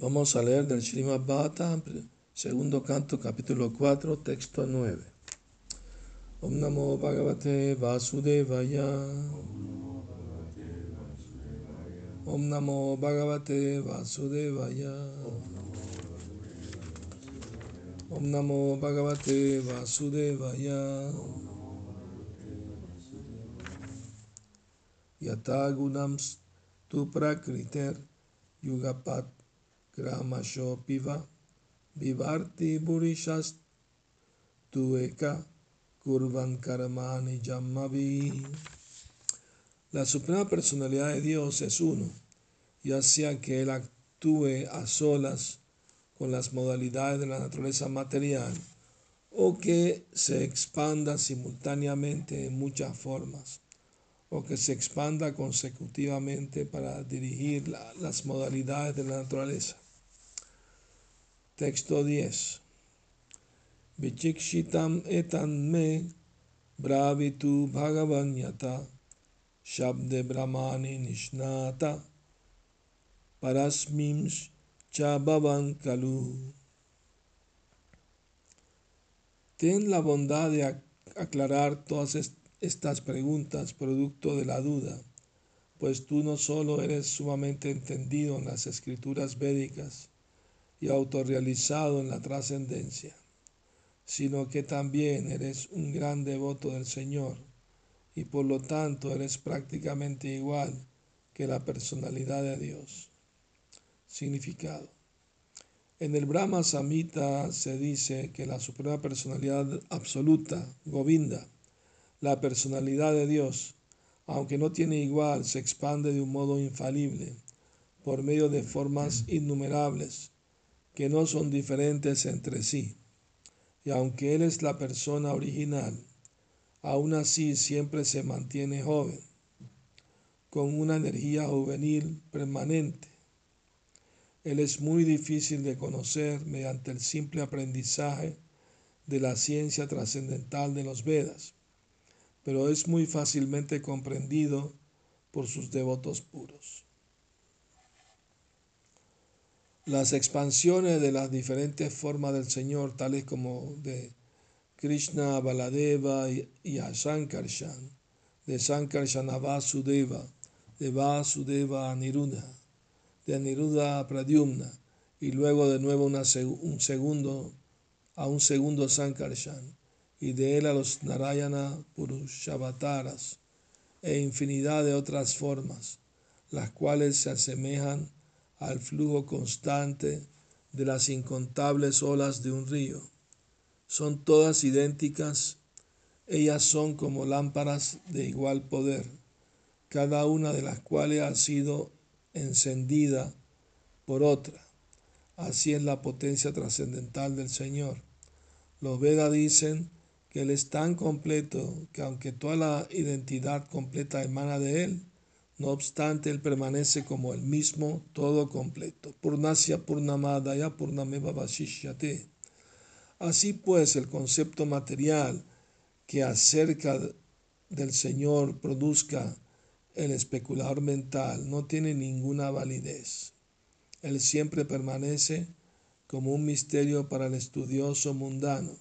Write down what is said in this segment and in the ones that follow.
Vamos a leer del Srimad Bhata, segundo canto, capítulo 4, texto 9. Om Namo Bhagavate Vasudevaya. Om Namo Bhagavate Vasudevaya. Om Namo Bhagavate Vasudevaya. Yata Gunams Tu Prakriter Yugapat Vivarti Kurvan. La Suprema Personalidad de Dios es uno, ya sea que Él actúe a solas con las modalidades de la naturaleza material o que se expanda simultáneamente en muchas formas o que se expanda consecutivamente para dirigir las modalidades de la naturaleza. Texto 10. Vichikshitam etan me bravitu bhagavanyata shabde brahmani nishnata parasmims chabavan kalu. Ten la bondad de aclarar todas estas preguntas producto de la duda, pues tú no solo eres sumamente entendido en las escrituras védicas, y autorrealizado en la trascendencia, sino que también eres un gran devoto del Señor y por lo tanto eres prácticamente igual que la personalidad de Dios. Significado. En el Brahma Samhita se dice que la suprema personalidad absoluta, Govinda, la personalidad de Dios, aunque no tiene igual, se expande de un modo infalible por medio de formas innumerables que no son diferentes entre sí. Y aunque Él es la persona original, aún así siempre se mantiene joven, con una energía juvenil permanente. Él es muy difícil de conocer mediante el simple aprendizaje de la ciencia trascendental de los Vedas, pero es muy fácilmente comprendido por sus devotos puros. Las expansiones de las diferentes formas del Señor, tales como de Krishna Baladeva y a Sankarshan, de Sankarshan a Vasudeva, de Vasudeva a Niruddha, de Aniruddha a Pradyumna, y luego de nuevo un segundo a un segundo Sankarshan, y de él a los Narayana Purushavataras, e infinidad de otras formas, las cuales se asemejan al flujo constante de las incontables olas de un río. Son todas idénticas, ellas son como lámparas de igual poder, cada una de las cuales ha sido encendida por otra. Así es la potencia trascendental del Señor. Los Vedas dicen que Él es tan completo que aunque toda la identidad completa emana de Él, no obstante, Él permanece como el mismo, todo completo. Purnasya Purnamadaya Purnameva Vashishyate. Así pues, el concepto material que acerca del Señor produzca el especulador mental no tiene ninguna validez. Él siempre permanece como un misterio para el estudioso mundano,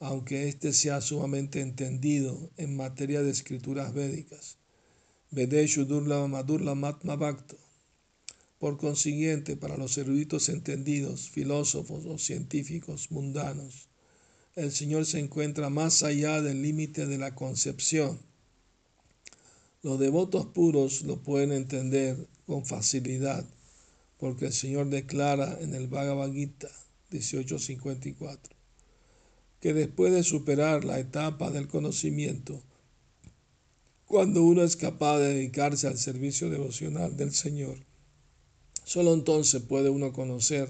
aunque éste sea sumamente entendido en materia de escrituras védicas. Por consiguiente, para los eruditos entendidos, filósofos o científicos mundanos, el Señor se encuentra más allá del límite de la concepción. Los devotos puros lo pueden entender con facilidad, porque el Señor declara en el Bhagavad Gita 1854 que después de superar la etapa del conocimiento, cuando uno es capaz de dedicarse al servicio devocional del Señor. Solo entonces puede uno conocer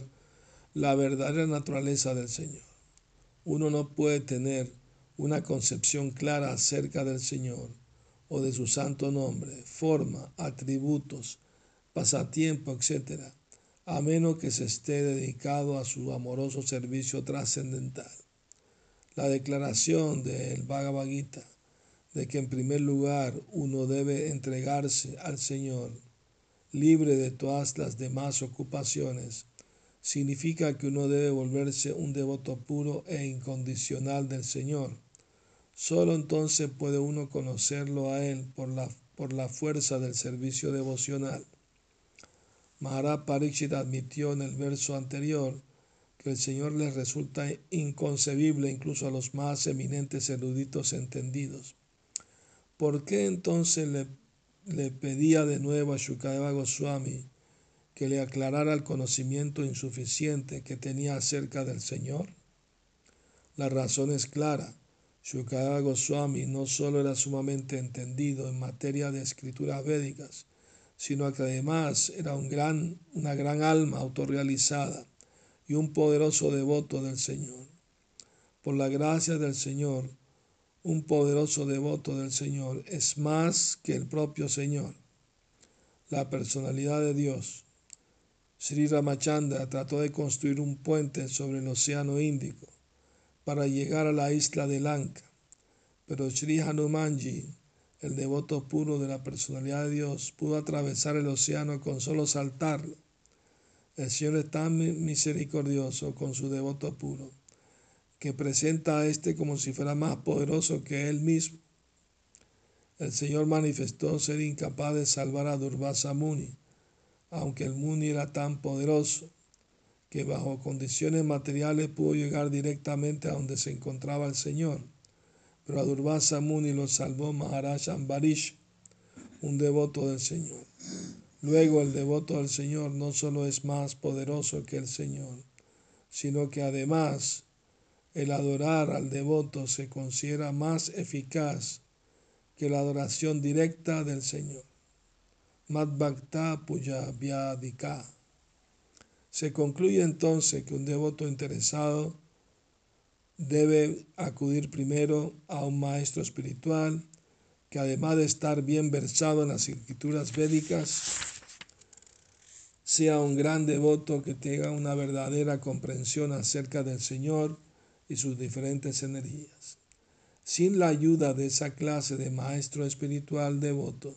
la verdadera naturaleza del Señor. Uno no puede tener una concepción clara acerca del Señor o de su santo nombre, forma, atributos, pasatiempo, etc., a menos que se esté dedicado a su amoroso servicio trascendental. La declaración del Bhagavad Gita de que en primer lugar uno debe entregarse al Señor, libre de todas las demás ocupaciones, significa que uno debe volverse un devoto puro e incondicional del Señor. Solo entonces puede uno conocerlo a Él por la, por la fuerza del servicio devocional. Maharaj Pariksit admitió en el verso anterior que el Señor les resulta inconcebible incluso a los más eminentes eruditos entendidos. ¿Por qué entonces le, le pedía de nuevo a Shukadeva Goswami que le aclarara el conocimiento insuficiente que tenía acerca del Señor? La razón es clara. Shukadeva Goswami no solo era sumamente entendido en materia de escrituras védicas, sino que además era un gran, una gran alma autorrealizada y un poderoso devoto del Señor. Por la gracia del Señor, un poderoso devoto del Señor es más que el propio Señor, la personalidad de Dios. Sri Ramachandra trató de construir un puente sobre el Océano Índico para llegar a la isla de Lanka, pero Sri Hanumanji, el devoto puro de la personalidad de Dios, pudo atravesar el océano con solo saltarlo. El Señor es tan misericordioso con su devoto puro que presenta a éste como si fuera más poderoso que él mismo. El Señor manifestó ser incapaz de salvar a Durvasa Muni, aunque el Muni era tan poderoso que bajo condiciones materiales pudo llegar directamente a donde se encontraba el Señor. Pero a Durvasa Muni lo salvó Maharaj Ambarish, un devoto del Señor. Luego el devoto del Señor no solo es más poderoso que el Señor, sino que además el adorar al devoto se considera más eficaz que la adoración directa del Señor. Madbhakta Puya Vyadika. Se concluye entonces que un devoto interesado debe acudir primero a un maestro espiritual que además de estar bien versado en las escrituras védicas, sea un gran devoto que tenga una verdadera comprensión acerca del Señor y sus diferentes energías. Sin la ayuda de esa clase de maestro espiritual devoto,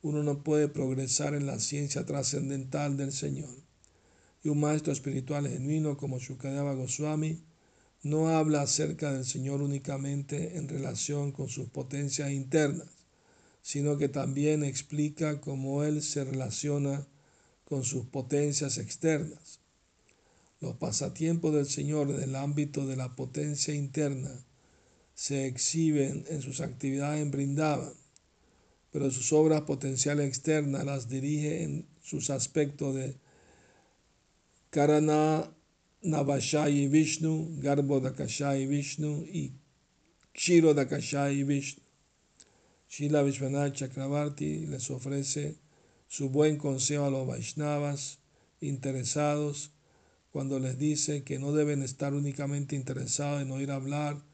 uno no puede progresar en la ciencia trascendental del Señor. Y un maestro espiritual genuino como Shukadeva Goswami no habla acerca del Señor únicamente en relación con sus potencias internas, sino que también explica cómo Él se relaciona con sus potencias externas. Los pasatiempos del Señor en el ámbito de la potencia interna se exhiben en sus actividades en Brindavan, pero sus obras potenciales externas las dirige en sus aspectos de Karana Navashayi Vishnu, Garbo Dakashayi Vishnu y Kshiro Dakashayi Vishnu. Shila Vishwanath Chakravarti les ofrece su buen consejo a los Vaishnavas interesados cuando les dice que no deben estar únicamente interesados en oír hablar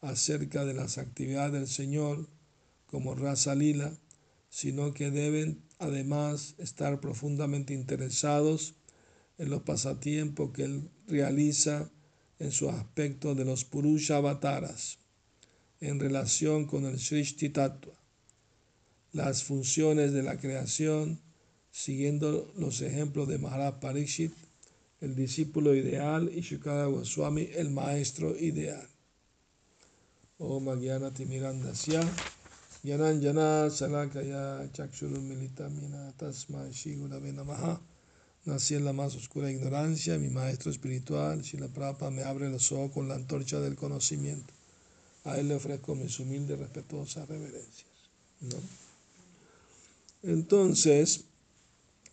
acerca de las actividades del Señor como raza lila, sino que deben además estar profundamente interesados en los pasatiempos que Él realiza en su aspecto de los Purusha Avataras en relación con el Srishti Tattva, las funciones de la creación, siguiendo los ejemplos de Maharaj Parikshit el discípulo ideal, y Shukada Goswami, el maestro ideal. Om Agyana Timirandasya, Yanan Yana Salakaya Chakshuru Militamina Tasma Shigurave Namaha. Nací en la más oscura ignorancia, mi maestro espiritual, Shila Prabhupada, me abre los ojos con la antorcha del conocimiento. A él le ofrezco mis humildes, respetuosas reverencias. Entonces,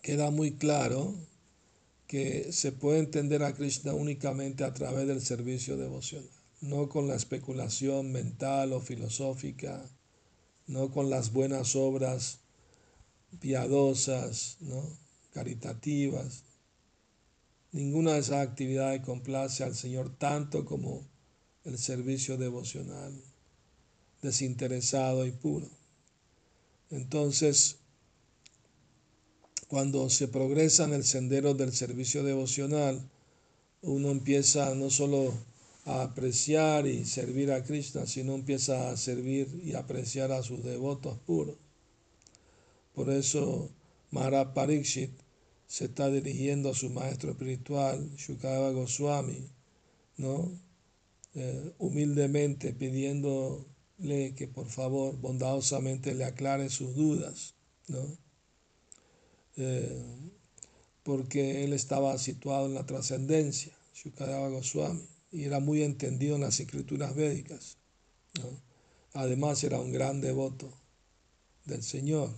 queda muy claro que se puede entender a Krishna únicamente a través del servicio devocional, no con la especulación mental o filosófica, no con las buenas obras piadosas, ¿no? caritativas. Ninguna de esas actividades complace al Señor tanto como el servicio devocional, desinteresado y puro. Entonces, cuando se progresa en el sendero del servicio devocional, uno empieza no solo a apreciar y servir a Krishna, sino empieza a servir y apreciar a sus devotos puros. Por eso Maharaj Parikshit se está dirigiendo a su maestro espiritual, Shukadeva Goswami, ¿no? Eh, humildemente pidiéndole que por favor bondadosamente le aclare sus dudas, ¿no? Eh, porque él estaba situado en la trascendencia, Shukadeva Goswami, y era muy entendido en las escrituras védicas. Además era un gran devoto del Señor.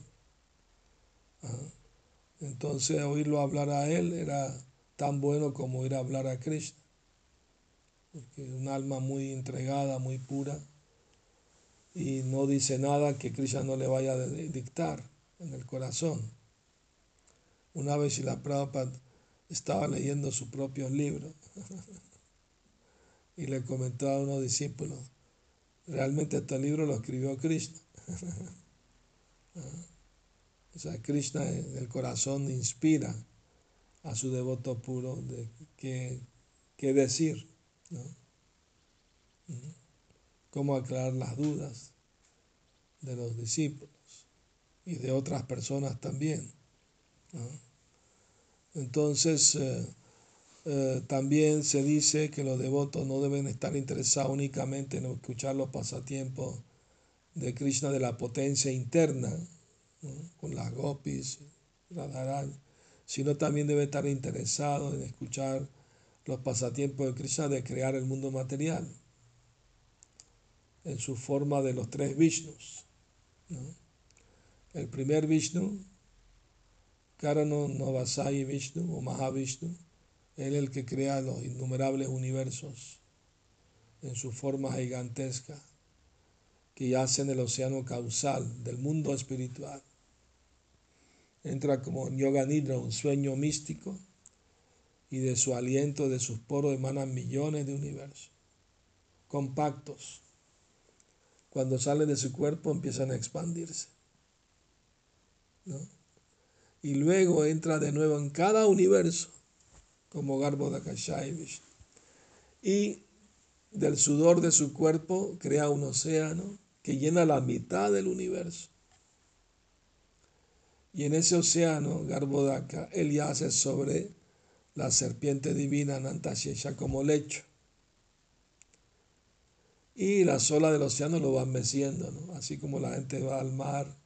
Entonces oírlo hablar a él era tan bueno como ir a hablar a Krishna. Porque un alma muy entregada, muy pura, y no dice nada que Krishna no le vaya a dictar en el corazón. Una vez la Prabhupada estaba leyendo su propio libro y le comentó a unos discípulos, realmente este libro lo escribió Krishna. O sea, Krishna en el corazón inspira a su devoto puro de qué, decir, ¿no? cómo aclarar las dudas de los discípulos y de otras personas también. Entonces, eh, eh, también se dice que los devotos no deben estar interesados únicamente en escuchar los pasatiempos de Krishna de la potencia interna, con las gopis, Radharani, sino también debe estar interesado en escuchar los pasatiempos de Krishna de crear el mundo material en su forma de los tres Vishnus. El primer Vishnu, Karano Navasai Vishnu o Mahavishnu, él el que crea los innumerables universos en su forma gigantesca que yace en el océano causal del mundo espiritual entra como yoga nidra, un sueño místico, y de su aliento, de sus poros emanan millones de universos, compactos. Cuando salen de su cuerpo empiezan a expandirse. Y luego entra de nuevo en cada universo, como Garbo Dakashai Y del sudor de su cuerpo crea un océano que llena la mitad del universo. Y en ese océano, Garbodaka, él yace sobre la serpiente divina Nantashesha como lecho. Y las olas del océano lo van meciendo, así como la gente va al mar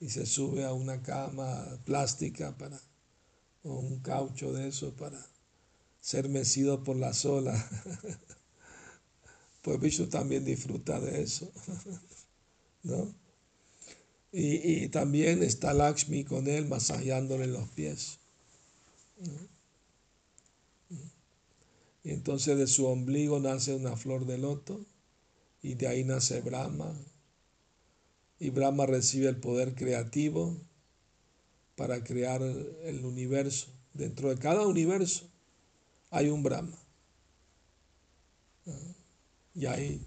y se sube a una cama plástica para, o un caucho de eso para ser mecido por las olas. pues Vishnu también disfruta de eso, ¿no? Y, también está Lakshmi con él masajeándole los pies. Y entonces de su ombligo nace una flor de loto y de ahí nace Brahma. Y Brahma recibe el poder creativo para crear el universo. Dentro de cada universo hay un Brahma. Y hay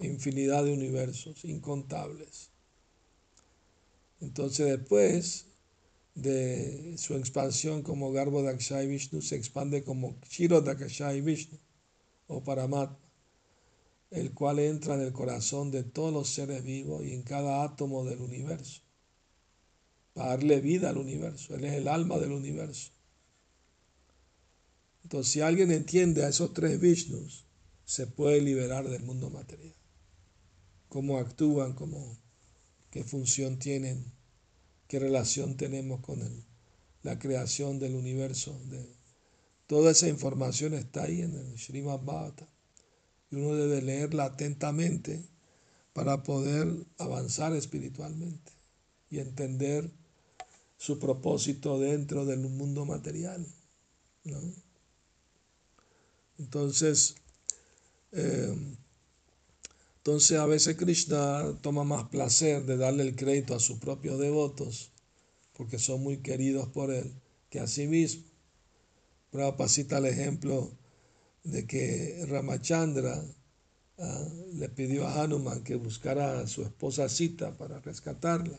infinidad de universos, incontables. Entonces después de su expansión como Garbo Dakshai Vishnu, se expande como Shiro Dakshai Vishnu o Paramatma, el cual entra en el corazón de todos los seres vivos y en cada átomo del universo, para darle vida al universo. Él es el alma del universo. Entonces, si alguien entiende a esos tres Vishnus, se puede liberar del mundo material. Cómo actúan, cómo qué función tienen, qué relación tenemos con la creación del universo. De, toda esa información está ahí en el Srimad Bhagavatam y uno debe leerla atentamente para poder avanzar espiritualmente y entender su propósito dentro del mundo material. Entonces, eh, entonces a veces Krishna toma más placer de darle el crédito a sus propios devotos, porque son muy queridos por él, que a sí mismo. Prabhupada cita el ejemplo de que Ramachandra ah, le pidió a Hanuman que buscara a su esposa Sita para rescatarla.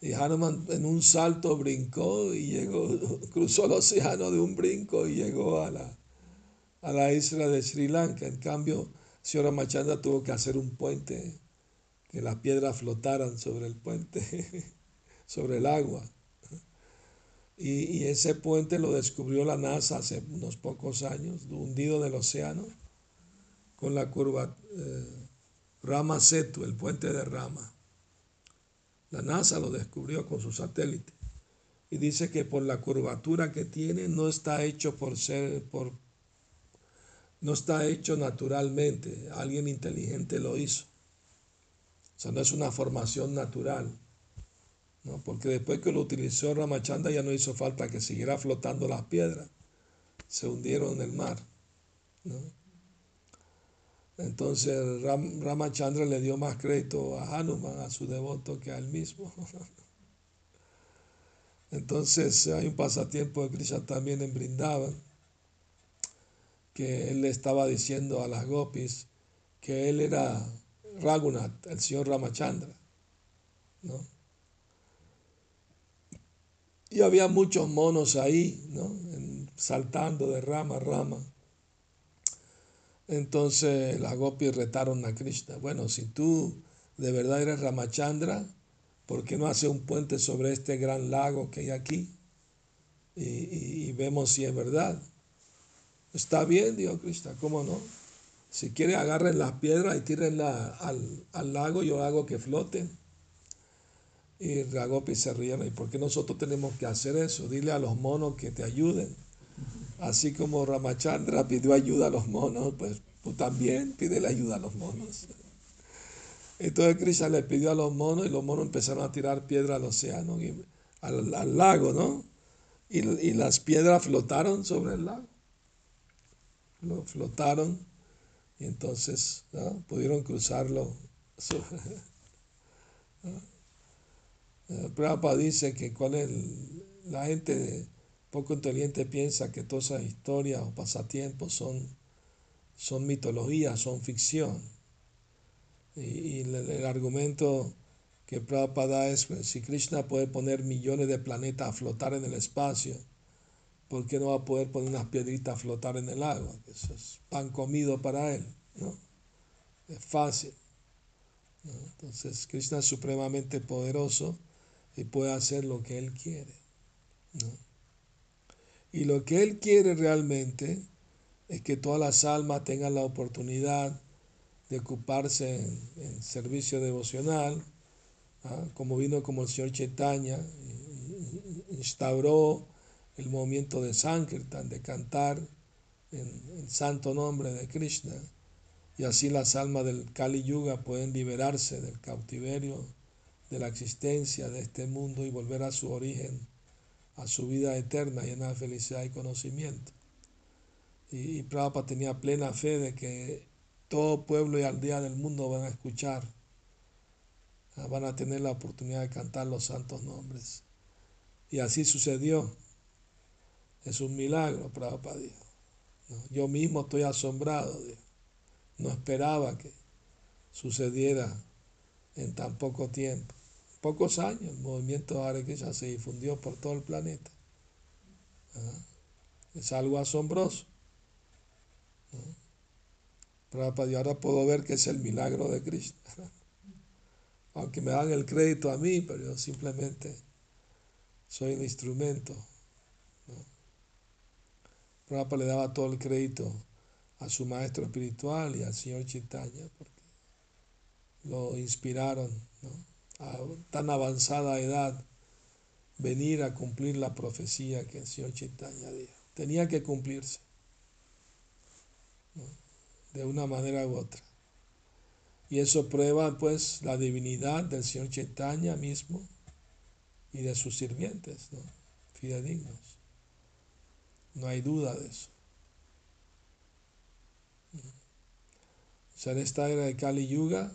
Y Hanuman en un salto brincó y llegó, cruzó el océano de un brinco y llegó a la, a la isla de Sri Lanka. En cambio, señora Machanda tuvo que hacer un puente, que las piedras flotaran sobre el puente, sobre el agua. Y, ese puente lo descubrió la NASA hace unos pocos años, hundido del océano, con la curva eh, Rama Setu, el puente de Rama. La NASA lo descubrió con su satélite y dice que por la curvatura que tiene no está hecho por ser por no está hecho naturalmente, alguien inteligente lo hizo. O sea, no es una formación natural. ¿No? Porque después que lo utilizó Ramachanda ya no hizo falta que siguiera flotando las piedras. Se hundieron en el mar. ¿no? Entonces Ramachandra le dio más crédito a Hanuman, a su devoto, que a él mismo. Entonces hay un pasatiempo de Krishna también en Brindavan, que él le estaba diciendo a las gopis que él era Raghunath, el señor Ramachandra. ¿no? Y había muchos monos ahí, ¿no? saltando de rama a rama. Entonces las gopis retaron a Krishna. Bueno, si tú de verdad eres Ramachandra, ¿por qué no hace un puente sobre este gran lago que hay aquí? Y, vemos si es verdad. Está bien, dijo Krishna, ¿cómo no? Si quiere agarren las piedras y tírenla al, al lago, yo hago que floten. Y Ragopi se rieron. ¿Y por qué nosotros tenemos que hacer eso? Dile a los monos que te ayuden. Así como Ramachandra pidió ayuda a los monos, pues tú también pide ayuda a los monos. Entonces Krishna le pidió a los monos y los monos empezaron a tirar piedras al océano, al, lago, ¿no? Y, las piedras flotaron sobre el lago. Lo flotaron y entonces pudieron cruzarlo. Prabhupada dice que con el, la gente poco inteligente piensa que todas esas historias o pasatiempos son, son mitología, son ficción. Y, el, argumento que Prabhupada es, pues, si Krishna puede poner millones de planetas a flotar en el espacio, ¿por qué no va a poder poner unas piedritas a flotar en el agua? Eso es pan comido para él, ¿no? Es fácil. Entonces, Krishna es supremamente poderoso y puede hacer lo que él quiere. ¿no? Y lo que Él quiere realmente es que todas las almas tengan la oportunidad de ocuparse en, servicio devocional, ¿ah? como vino como el Señor Chaitanya, instauró el movimiento de Sankirtan, de cantar en el santo nombre de Krishna, y así las almas del Kali Yuga pueden liberarse del cautiverio de la existencia de este mundo y volver a su origen a su vida eterna llena de felicidad y conocimiento. Y, y Prabhupada tenía plena fe de que todo pueblo y aldea del mundo van a escuchar, ah, van a tener la oportunidad de cantar los santos nombres. Y así sucedió. Es un milagro, Prabhupada dijo. Yo mismo estoy asombrado, no esperaba que sucediera en tan poco tiempo pocos años el movimiento Hare Krishna se difundió por todo el planeta. ¿Ah? Es algo asombroso. Pero ahora puedo ver que es el milagro de Krishna. Aunque me dan el crédito a mí, pero yo simplemente soy el instrumento. ¿no? le daba todo el crédito a su maestro espiritual y al señor porque lo inspiraron. ¿no? a tan avanzada edad venir a cumplir la profecía que el Señor Chaitanya dijo. Tenía que cumplirse de una manera u otra. Y eso prueba pues la divinidad del Señor Chaitanya mismo y de sus sirvientes, ¿no? fidedignos. No hay duda de eso. O sea, en esta era de Kali Yuga,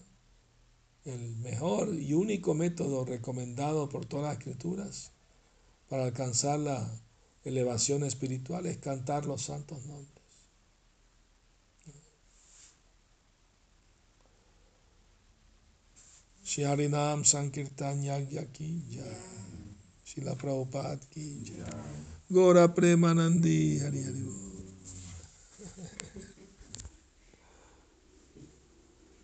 el mejor y único método recomendado por todas las escrituras para alcanzar la elevación espiritual es cantar los santos nombres. Sankirtan Gora Premanandi